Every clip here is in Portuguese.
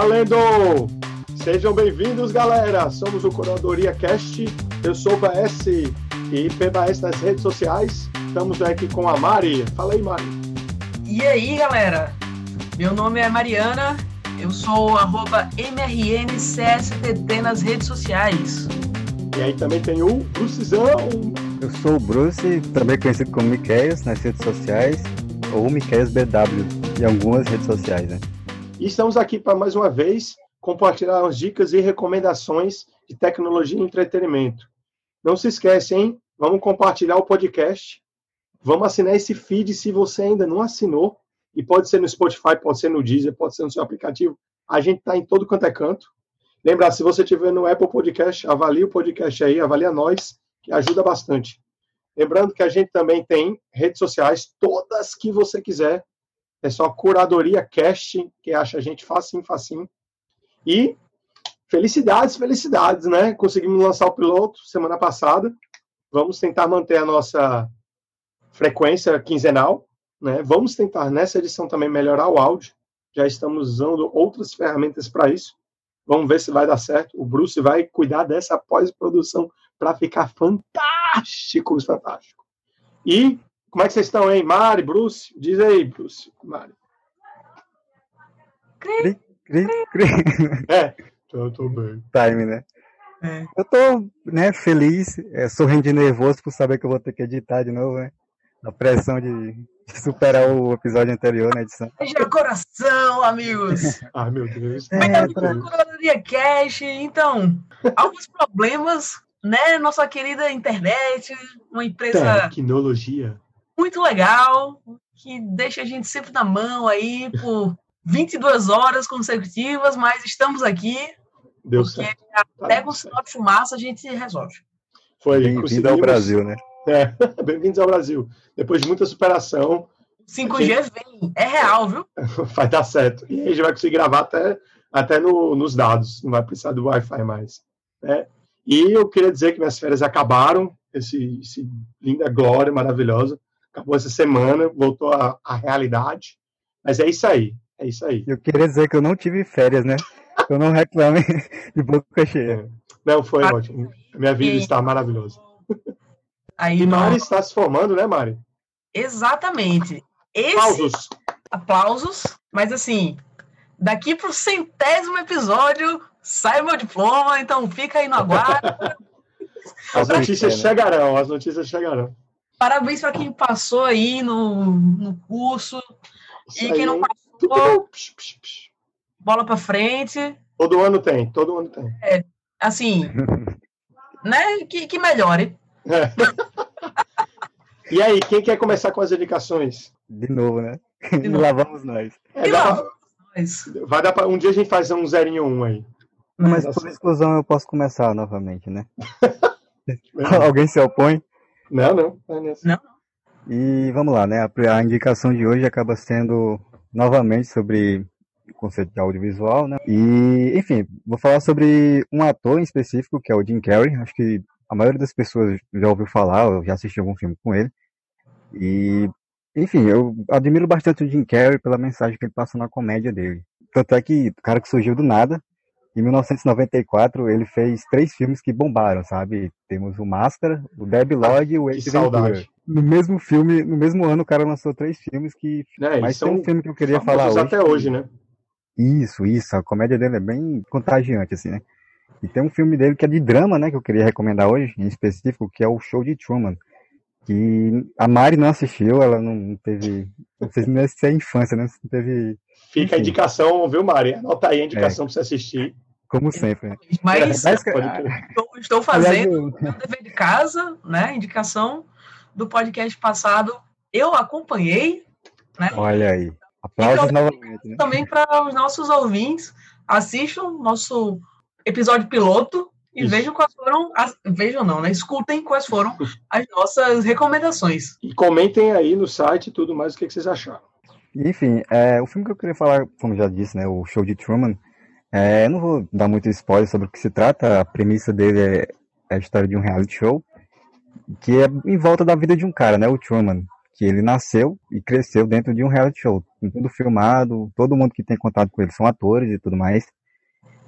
Valendo! Sejam bem-vindos, galera! Somos o Curadoria Cast. Eu sou o BS e PBS nas redes sociais. Estamos aqui com a Mari. Fala aí, Mari. E aí, galera? Meu nome é Mariana. Eu sou arroba MRNCSTT nas redes sociais. E aí também tem o Brucezão. Eu sou o Bruce, também conhecido como Miqueias nas redes sociais, ou Miqueias BW em algumas redes sociais, né? E estamos aqui para mais uma vez compartilhar as dicas e recomendações de tecnologia e entretenimento. Não se esquece, hein? Vamos compartilhar o podcast. Vamos assinar esse feed se você ainda não assinou. E pode ser no Spotify, pode ser no Deezer, pode ser no seu aplicativo. A gente está em todo quanto é canto. Lembrar, se você estiver no Apple Podcast, avalie o podcast aí, avalia nós, que ajuda bastante. Lembrando que a gente também tem redes sociais, todas que você quiser. É só Curadoria Cast, que acha a gente facinho, facinho. E felicidades, felicidades, né? Conseguimos lançar o piloto semana passada. Vamos tentar manter a nossa frequência quinzenal, né? Vamos tentar nessa edição também melhorar o áudio. Já estamos usando outras ferramentas para isso. Vamos ver se vai dar certo. O Bruce vai cuidar dessa pós-produção para ficar fantástico, fantástico. E como é que vocês estão, hein? Mari, Bruce? Diz aí, Bruce. Mari. Cri, cri, cri. É, tô, tô bem. Time, né? É. Eu tô, né, feliz, é, sorrindo e nervoso por saber que eu vou ter que editar de novo, né? A pressão de, de superar o episódio anterior na edição. Beija no coração, amigos! Ai, meu Deus. É, Bem-vindo pra- ao Curadoria Cash. Então, alguns problemas, né? Nossa querida internet, uma empresa Tecnologia. Muito legal, que deixa a gente sempre na mão aí por 22 horas consecutivas, mas estamos aqui, Deu porque certo. até Tá com certo. sinal de fumaça a gente resolve. Foi, Bem-vindo ao Brasil, né? É, bem-vindos ao Brasil. Depois de muita superação, 5G vem, é real, viu? vai dar certo. E aí a gente vai conseguir gravar até, até no- nos dados, não vai precisar do Wi-Fi mais. né? E eu queria dizer que minhas férias acabaram, esse, esse linda glória maravilhosa. Acabou essa semana, voltou à, realidade. Mas é isso aí, é isso aí. Eu queria dizer que eu não tive férias, né? Que Eu não reclame de boca cheia. Não, foi Ah, ótimo. Minha vida e- está maravilhosa. Aí E Mari está se formando, né, Mari? Exatamente. Esse Aplausos. aplausos, mas assim, daqui pro centésimo episódio sai meu diploma, então fica aí no aguardo. As notícias chegarão, as notícias chegarão. Parabéns para quem passou aí no, no curso. Isso E quem aí, não passou, Psh, psh, psh. bola para frente. Todo ano tem, todo ano tem. Assim, né? Que, que melhore. É. E aí, quem quer começar com as indicações? De novo, né? De E novo. lá vamos nós. É, E dá pra- vai dar pra, um dia a gente faz um zerinho um aí. Mas Nossa. por exclusão eu posso começar novamente, né? Alguém se opõe? Não, não. é nessa. E vamos lá, né? A, a indicação de hoje acaba sendo novamente sobre o conceito de audiovisual, né? E, enfim, vou falar sobre um ator em específico, que é o Jim Carrey. Acho que a maioria das pessoas já ouviu falar, ou já assistiu algum filme com ele. E, enfim, eu admiro bastante o Jim Carrey pela mensagem que ele passa na comédia dele. Tanto é que o cara que surgiu do nada, em 1994, ele fez três filmes que bombaram, sabe? Temos o Máscara, o Debi Lloyd e o Ace Ventura. saudade. No mesmo filme, no mesmo ano, o cara lançou três filmes que. Eles Mas tem um filme que eu queria falar hoje. até hoje, né? Isso, isso. A comédia dele é bem contagiante, assim, né? E tem um filme dele que é de drama, né? Que eu queria recomendar hoje, em específico, que é o Show de Truman. Que a Mari não assistiu, ela não teve. Não sei se é infância, né? Não teve. Fica a Enfim. indicação, viu, Mari? Anota aí a indicação pra você assistir. Como sempre, mas crer. estou, estou fazendo o dever de casa, né? Indicação do podcast passado. Eu acompanhei, né? olha aí. Aplausos Então, novamente, né? também para os nossos ouvintes. Assistam nosso episódio piloto e Isso. vejam quais foram. As, vejam não, né? Escutem quais foram as nossas recomendações. E comentem aí no site e tudo mais o que, que vocês acharam. Enfim, é, o filme que eu queria falar, como já disse, né, o Show de Truman, é, não vou dar muito spoiler sobre o que se trata, a premissa dele é, é a história de um reality show, que é em volta da vida de um cara, né, o Truman, que ele nasceu e cresceu dentro de um reality show, tudo filmado, todo mundo que tem contato com ele são atores e tudo mais.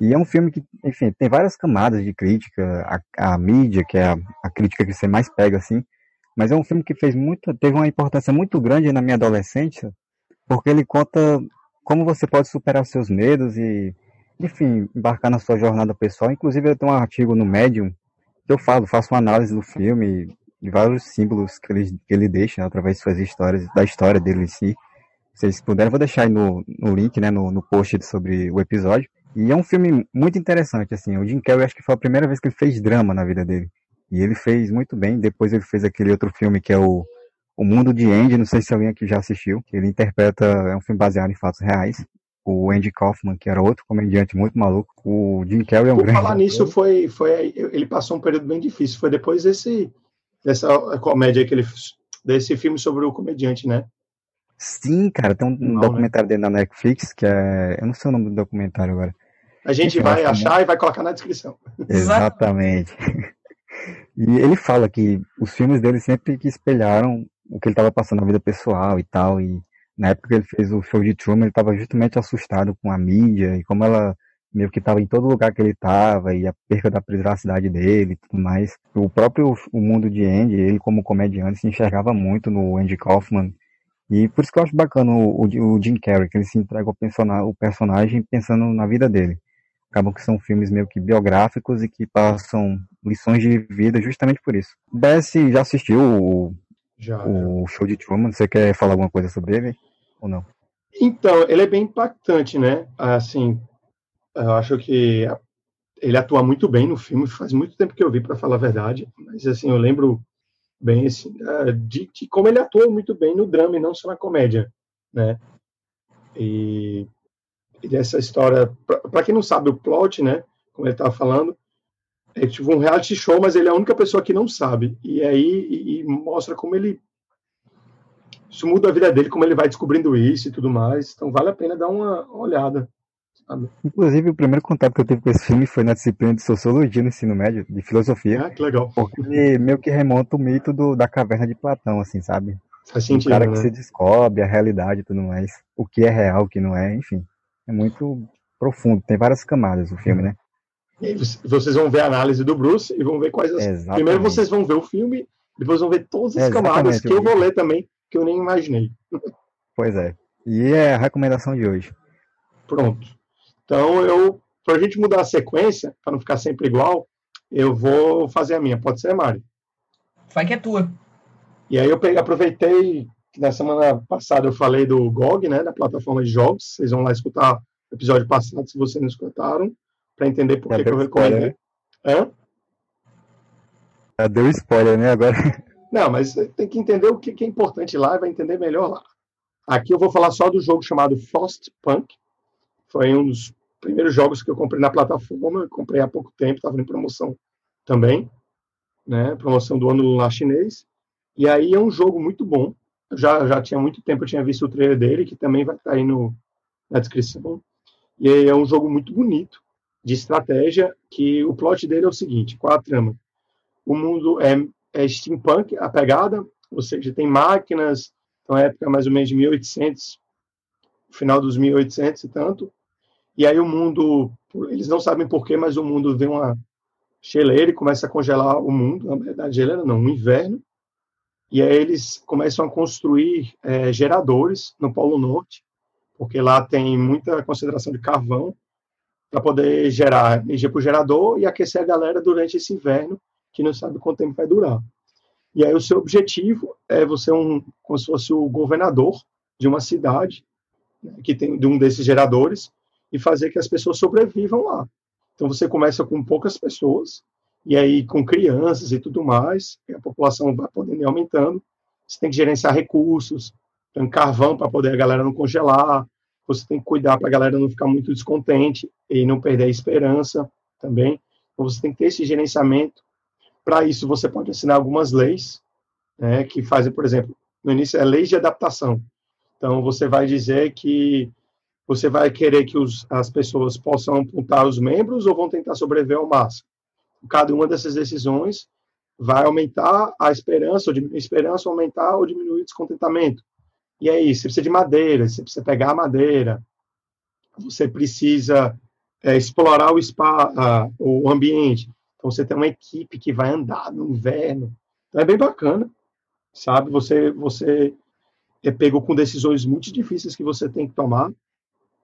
E é um filme que, enfim, tem várias camadas de crítica, a, a mídia, que é a, a, crítica que você mais pega, assim, mas é um filme que fez muito, teve uma importância muito grande na minha adolescência, porque ele conta como você pode superar seus medos e, enfim, embarcar na sua jornada pessoal. Inclusive, eu tenho um artigo no Medium que eu falo, faço uma análise do filme, de vários símbolos que ele, que ele deixa né, através de suas histórias, da história dele em si. Se vocês puderem, vou deixar aí no, no link, né, no, no post sobre o episódio. E é um filme muito interessante, assim. O Jim Carrey acho que foi a primeira vez que ele fez drama na vida dele. E ele fez muito bem. Depois ele fez aquele outro filme que é o, o Mundo de Andy, não sei se alguém aqui já assistiu. Ele interpreta, é um filme baseado em fatos reais. O Andy Kaufman, que era outro comediante muito maluco. O Jim Carrey é um Por grande. falar nisso, foi, foi, ele passou um período bem difícil. Foi depois desse, dessa comédia que ele desse filme sobre o comediante, né? Sim, cara, tem um não, né? documentário né? dele na Netflix que é. Eu não sei o nome do documentário agora. A gente Enfim, vai achar e vai colocar na descrição. Exatamente. e ele fala que os filmes dele sempre que espelharam o que ele estava passando na vida pessoal e tal. E na época que ele fez o show de Truman, ele estava justamente assustado com a mídia e como ela meio que estava em todo lugar que ele estava e a perca da privacidade dele e tudo mais. O próprio o mundo de Andy, ele como comediante se enxergava muito no Andy Kaufman e por isso que eu acho bacana o, o, o Jim Carrey, que ele se entrega ao o personagem pensando na vida dele. Acabam que são filmes meio que biográficos e que passam lições de vida justamente por isso. Bess já assistiu o, já, o já. show de Truman? Você quer falar alguma coisa sobre ele ou não? Então, ele é bem impactante, né? Assim, eu acho que ele atua muito bem no filme. Faz muito tempo que eu vi, para falar a verdade. Mas, assim, eu lembro bem assim, de, de, como ele atua muito bem no drama e não só na comédia, né? E, e dessa história, para quem não sabe o plot, né? Como ele estava falando, é tipo um reality show, mas ele é a única pessoa que não sabe. E aí e, e mostra como ele isso muda a vida dele, como ele vai descobrindo isso e tudo mais. Então vale a pena dar uma olhada. Inclusive, o primeiro contato que eu tive com esse filme foi na disciplina de Sociologia no ensino médio, de Filosofia. Ah, que legal. Porque meio que remonta o mito do, da caverna de Platão, assim, sabe? Faz sentido, o cara né? que se descobre a realidade e tudo mais. O que é real, o que não é, enfim. É muito profundo, tem várias camadas o filme, né? E vocês vão ver a análise do Bruce e vão ver quais as... Exatamente. Primeiro vocês vão ver o filme, depois vão ver todas as camadas que eu vou ler também, que eu nem imaginei. Pois é. E é a recomendação de hoje. Pronto. Então, eu, para a gente mudar a sequência, para não ficar sempre igual, eu vou fazer a minha. Pode ser, Mari? Vai que é tua. E aí eu peguei, aproveitei que na semana passada eu falei do GOG, né, da plataforma de jogos. Vocês vão lá escutar o episódio passado, se vocês não escutaram, para entender por que, que eu recomendei. Hã? Deu spoiler, né, agora? Não, mas tem que entender o que é importante lá e vai entender melhor lá. Aqui eu vou falar só do jogo chamado Frostpunk. Foi um dos primeiros jogos que eu comprei na plataforma, eu comprei há pouco tempo, estava em promoção também, né? Promoção do ano lá chinês. E aí é um jogo muito bom. Já, já tinha muito tempo, eu tinha visto o trailer dele, que também vai estar aí no, na descrição. E é um jogo muito bonito, de estratégia, que o plot dele é o seguinte, qual a trama? O mundo é, é steampunk, a pegada, ou seja, tem máquinas, então é época mais ou menos de 1800, final dos 1800 e tanto, e aí o mundo, eles não sabem porquê, mas o mundo vem uma geleira e começa a congelar o mundo, na verdade, geleira não, um inverno. E aí eles começam a construir é, geradores no Polo Norte, porque lá tem muita concentração de carvão, para poder gerar energia para o gerador e aquecer a galera durante esse inverno, que não sabe quanto tempo vai durar. E aí o seu objetivo é você um, como se fosse o governador de uma cidade né, que tem de um desses geradores e fazer que as pessoas sobrevivam lá. Então você começa com poucas pessoas, e aí com crianças e tudo mais, e a população vai podendo ir aumentando. Você tem que gerenciar recursos, tem carvão para poder a galera não congelar, você tem que cuidar para a galera não ficar muito descontente e não perder a esperança também. Então você tem que ter esse gerenciamento. Para isso você pode assinar algumas leis, né, que fazem, por exemplo, no início é leis de adaptação. Então você vai dizer que você vai querer que os, as pessoas possam apontar os membros ou vão tentar sobreviver ao máximo? Cada uma dessas decisões vai aumentar a esperança, ou diminuir a esperança, aumentar ou diminuir o descontentamento. E aí, você precisa de madeira, você precisa pegar a madeira, você precisa é, explorar o, spa, o ambiente. Então, você tem uma equipe que vai andar no inverno. Então, é bem bacana, sabe? Você, você é pego com decisões muito difíceis que você tem que tomar.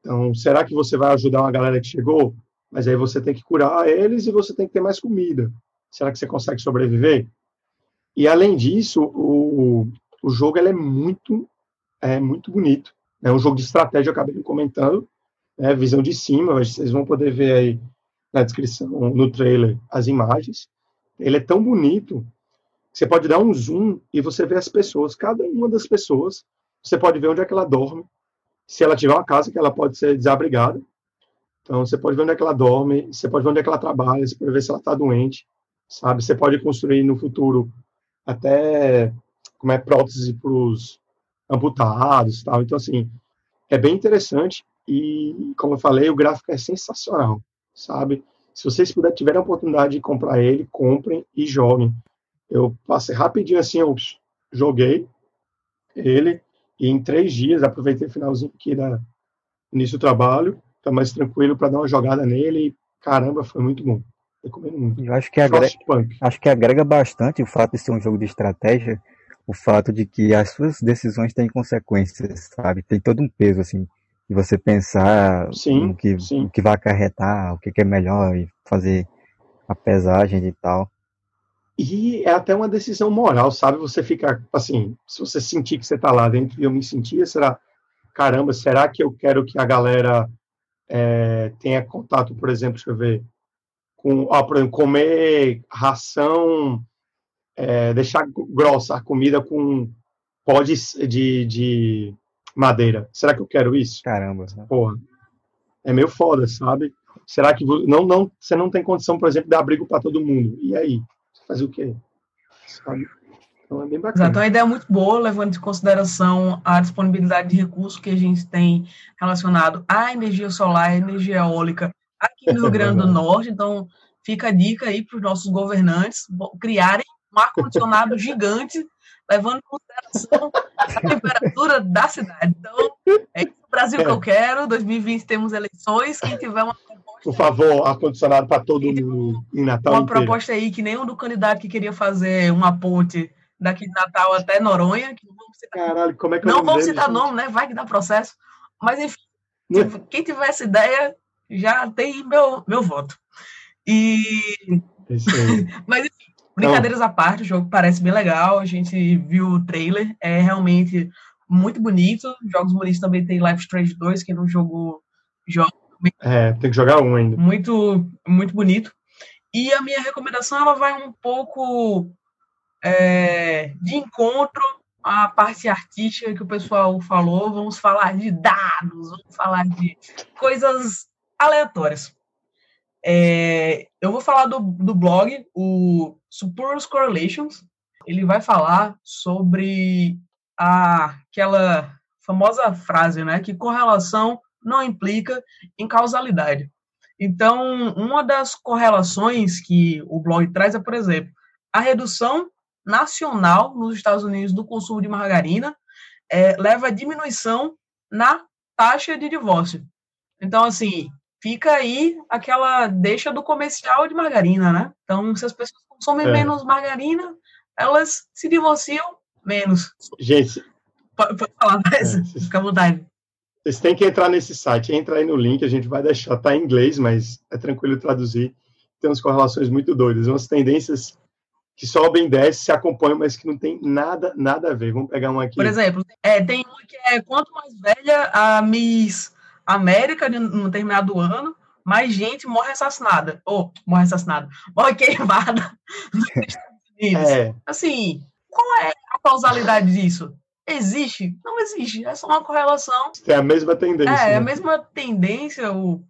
Então, será que você vai ajudar uma galera que chegou? Mas aí você tem que curar eles e você tem que ter mais comida. Será que você consegue sobreviver? E além disso, o, o jogo é muito é muito bonito. É um jogo de estratégia, eu acabei comentando, é visão de cima, vocês vão poder ver aí na descrição, no trailer, as imagens. Ele é tão bonito, você pode dar um zoom e você vê as pessoas, cada uma das pessoas, você pode ver onde é que ela dorme, se ela tiver uma casa que ela pode ser desabrigada, então, você pode ver onde é que ela dorme, você pode ver onde é que ela trabalha, você pode ver se ela está doente, sabe? Você pode construir no futuro até como é prótese para os amputados, tal. Então, assim, é bem interessante e, como eu falei, o gráfico é sensacional, sabe? Se vocês puderem, tiverem a oportunidade de comprar ele, comprem e joguem. Eu passei rapidinho assim, eu joguei ele e em três dias, aproveitei o finalzinho aqui da início do trabalho, tá mais tranquilo para dar uma jogada nele. E, caramba, foi muito bom. Recomendo muito. Eu acho que, agrega, acho que agrega bastante o fato de ser um jogo de estratégia, o fato de que as suas decisões têm consequências, sabe? Tem todo um peso, assim, de você pensar sim, no, que, sim. no que vai acarretar, o que, que é melhor e fazer a pesagem e tal. E é até uma decisão moral, sabe? Você fica, assim, se você sentir que você está lá dentro e eu me sentia, será, caramba, será que eu quero que a galera é, tenha contato, por exemplo, deixa eu ver, com, por exemplo, comer ração, é, deixar grossa a comida com pó de, de, de, madeira. Será que eu quero isso? Caramba. Porra. É meio foda, sabe? Será que não, não, você não tem condição, por exemplo, de abrigo para todo mundo? E aí? Você faz o quê? Sabe? Então é bem bacana. Exato, é uma ideia muito boa, levando em consideração a disponibilidade de recursos que a gente tem relacionado à energia solar, à energia eólica aqui no Rio Grande do Norte. Então, fica a dica aí para os nossos governantes criarem um ar-condicionado gigante, levando em consideração a temperatura da cidade. Então, é esse o Brasil que eu quero. 2020 temos eleições. Quem tiver uma por favor, ar-condicionado para todo mundo em Natal. Uma inteiro. proposta aí que nenhum do candidato que queria fazer uma ponte daqui de Natal até Noronha, que não vamos citar, Caralho, como é que não vamos citar nome, né? Vai que dá processo. Mas enfim, né? quem tiver essa ideia já tem meu, meu voto. E. Mas enfim, brincadeiras à parte, o jogo parece bem legal. A gente viu o trailer, é realmente muito bonito. Jogos bonitos também tem Life Strange 2, que não jogou. Joga. É, tem que jogar um ainda. Muito, muito bonito. E a minha recomendação ela vai um pouco é, de encontro à parte artística que o pessoal falou, vamos falar de dados, vamos falar de coisas aleatórias. É, eu vou falar do, do blog, o Superior Correlations. Ele vai falar sobre a, aquela famosa frase, né, que correlação não implica em causalidade. Então, uma das correlações que o blog traz é, por exemplo, a redução nacional nos Estados Unidos do consumo de margarina é, leva a diminuição na taxa de divórcio. Então, assim, fica aí aquela deixa do comercial de margarina, né? Então, se as pessoas consomem é. menos margarina, elas se divorciam menos. Gente. Pode, pode falar mais, é, fica à vontade. Vocês têm que entrar nesse site, entra aí no link, a gente vai deixar, tá em inglês, mas é tranquilo traduzir. Tem umas correlações muito doidas, umas tendências que sobem, descem, se acompanham, mas que não tem nada, nada a ver. Vamos pegar um aqui. Por exemplo, é, tem uma que é quanto mais velha a Miss América no determinado ano, mais gente morre assassinada. Ou morre assassinada, morre queimada nos Estados Unidos. É. Assim, qual é a causalidade disso? Existe? Não existe. É só uma correlação. É a mesma tendência. É, né? a mesma tendência, o,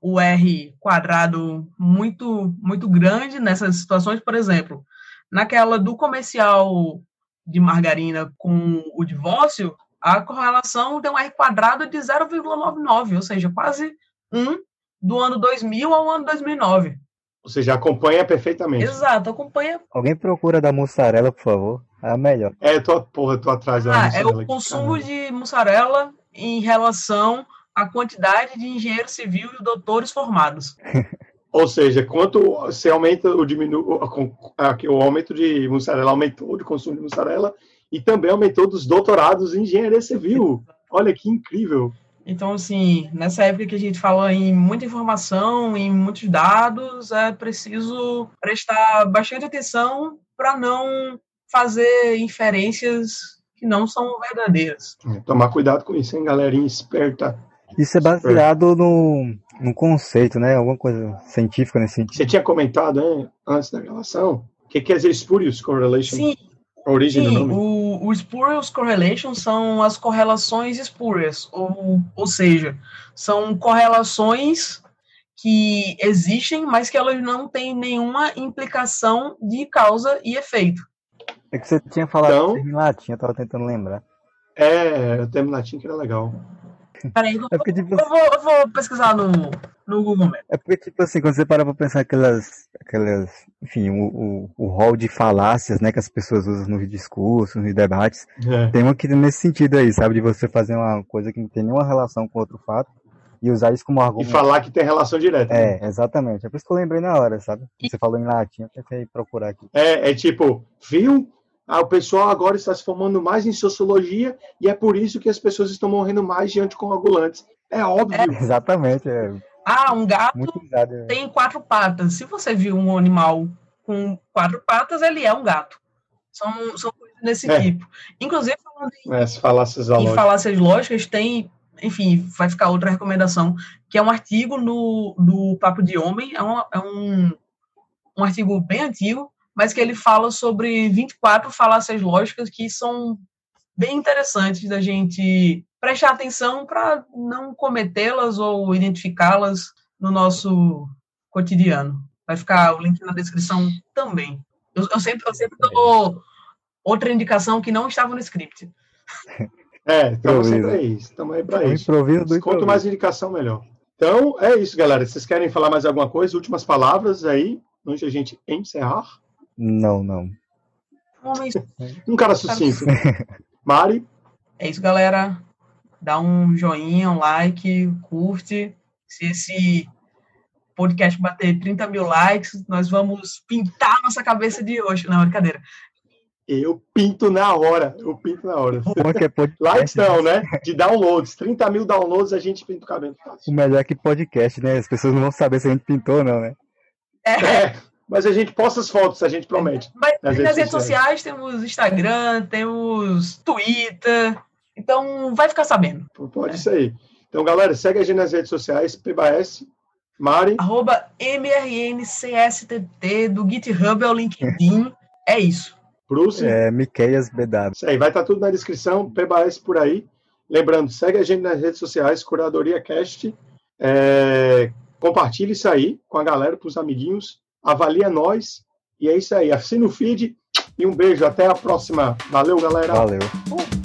o R quadrado muito, muito grande nessas situações, por exemplo Naquela do comercial de margarina com o divórcio, a correlação deu um R quadrado de 0,99, ou seja, quase 1 do ano 2000 ao ano 2009. Ou seja, acompanha perfeitamente. Exato, acompanha. Alguém procura da mussarela, por favor. É a melhor. É, tô, porra, tô atrás da ah, É o consumo aqui, de mussarela em relação à quantidade de engenheiros civil e doutores formados. Ou seja, quanto você aumenta o diminu... o aumento de mussarela aumentou de consumo de mussarela e também aumentou dos doutorados em engenharia civil. Olha que incrível. Então, assim, nessa época que a gente fala em muita informação, em muitos dados, é preciso prestar bastante atenção para não fazer inferências que não são verdadeiras. É, tomar cuidado com isso, hein, galerinha esperta. Isso é baseado no, no conceito, né? Alguma coisa científica nesse sentido. Você tinha comentado hein, antes da relação o que quer dizer spurious correlation? Sim, a origem Sim, do nome? O, o spurious correlation são as correlações espúrias, ou, ou seja, são correlações que existem, mas que elas não têm nenhuma implicação de causa e efeito. É que você tinha falado então, em latim, eu tava tentando lembrar. É, o termo latim que era legal. Peraí, eu, é porque, tipo, eu, vou, eu vou pesquisar no, no Google Maps. É porque, tipo assim, quando você para pra pensar aquelas, aquelas enfim, o, o, o rol de falácias, né, que as pessoas usam nos discursos, nos debates, é. tem uma que nesse sentido aí, sabe, de você fazer uma coisa que não tem nenhuma relação com outro fato e usar isso como argumento. E falar que tem relação direta. É, né? exatamente. É por isso que eu lembrei na hora, sabe? Você falou em latim, eu pensei procurar aqui. É, é tipo, viu? Ah, o pessoal agora está se formando mais em sociologia e é por isso que as pessoas estão morrendo mais de anticoagulantes. É óbvio. É, exatamente. É. Ah, um gato é. tem quatro patas. Se você viu um animal com quatro patas, ele é um gato. São, são coisas desse é. tipo. Inclusive, em, é, falácias em falácias lógicas, tem, enfim, vai ficar outra recomendação, que é um artigo no, do Papo de Homem, é um, é um, um artigo bem antigo, mas que ele fala sobre 24 falácias lógicas que são bem interessantes da gente prestar atenção para não cometê-las ou identificá-las no nosso cotidiano. Vai ficar o link na descrição também. Eu, eu sempre, eu sempre dou outra indicação que não estava no script. É, estamos aí. Estamos aí para isso. Improviso Quanto mais indicação, melhor. Então, é isso, galera. Vocês querem falar mais alguma coisa? Últimas palavras aí, antes de a gente encerrar? Não, não. Um cara sucinto. Mari? É isso, galera. Dá um joinha, um like, curte. Se esse podcast bater 30 mil likes, nós vamos pintar nossa cabeça de hoje. Não, brincadeira. Eu pinto na hora. Eu pinto na hora. É podcast, Likes não, né? De downloads. 30 mil downloads, a gente pinta o cabelo O melhor é que podcast, né? As pessoas não vão saber se a gente pintou ou não, né? É. é mas a gente posta as fotos, a gente promete. Mas nas, nas redes, sociais. sociais temos Instagram, temos Twitter, então vai ficar sabendo. Pode é. ser aí. Então, galera, segue a gente nas redes sociais, PBS, Mari. Arroba MRNCSTT, do GitHub ao LinkedIn. é isso. Bruce. É, Miqueias BW. Isso aí, vai estar tá tudo na descrição, PBS por aí. Lembrando, segue a gente nas redes sociais, Curadoria Cast. É, compartilhe isso aí com a galera, para os amiguinhos avalia nós. E é isso aí. Assina o feed e um beijo. Até a próxima. Valeu, galera. Valeu. Uh.